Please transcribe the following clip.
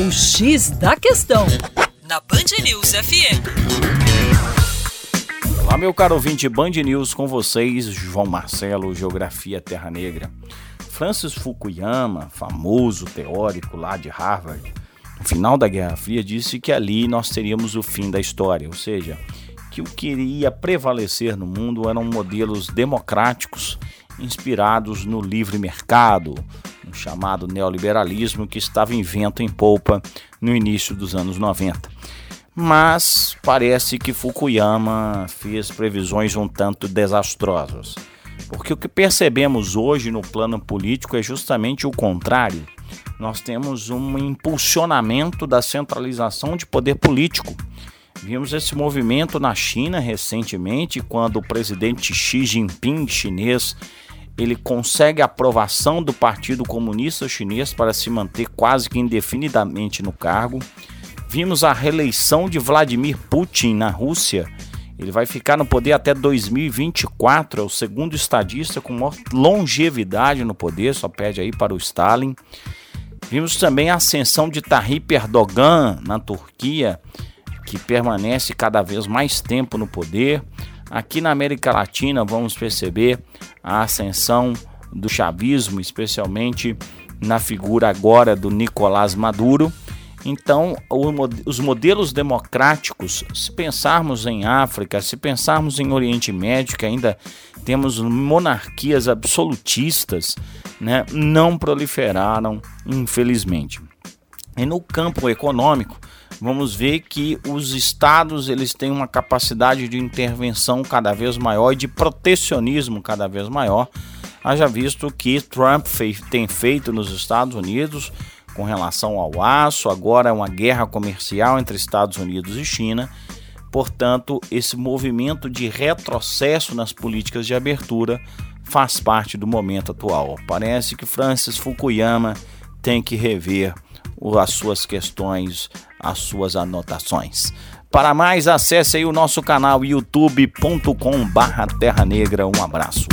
O X da Questão, na Band News FM. Olá, meu caro ouvinte Band News, com vocês, João Marcelo, Geografia Terra Negra. Francis Fukuyama, famoso teórico lá de Harvard, no final da Guerra Fria, disse que ali nós teríamos o fim da história, ou seja, que o que iria prevalecer no mundo eram modelos democráticos inspirados no livre mercado, chamado neoliberalismo que estava em vento em polpa no início dos anos 90. Mas parece que Fukuyama fez previsões um tanto desastrosas. Porque o que percebemos hoje no plano político é justamente o contrário. Nós temos um impulsionamento da centralização de poder político. Vimos esse movimento na China recentemente, quando o presidente Xi Jinping chinês ele consegue a aprovação do Partido Comunista Chinês para se manter quase que indefinidamente no cargo. Vimos a reeleição de Vladimir Putin na Rússia. Ele vai ficar no poder até 2024, é o segundo estadista com maior longevidade no poder, só pede aí para o Stalin. Vimos também a ascensão de Tayyip Erdogan na Turquia, que permanece cada vez mais tempo no poder. Aqui na América Latina vamos perceber a ascensão do chavismo, especialmente na figura agora do Nicolás Maduro. Então, os modelos democráticos, se pensarmos em África, se pensarmos em Oriente Médio, que ainda temos monarquias absolutistas, né, não proliferaram, infelizmente. E no campo econômico, vamos ver que os estados eles têm uma capacidade de intervenção cada vez maior e de protecionismo cada vez maior. Haja visto que Trump fez, tem feito nos Estados Unidos com relação ao aço, agora é uma guerra comercial entre Estados Unidos e China. Portanto, esse movimento de retrocesso nas políticas de abertura faz parte do momento atual. Parece que Francis Fukuyama tem que rever as suas questões, as suas anotações. Para mais, acesse aí o nosso canal youtube.com/terra negra. Um abraço.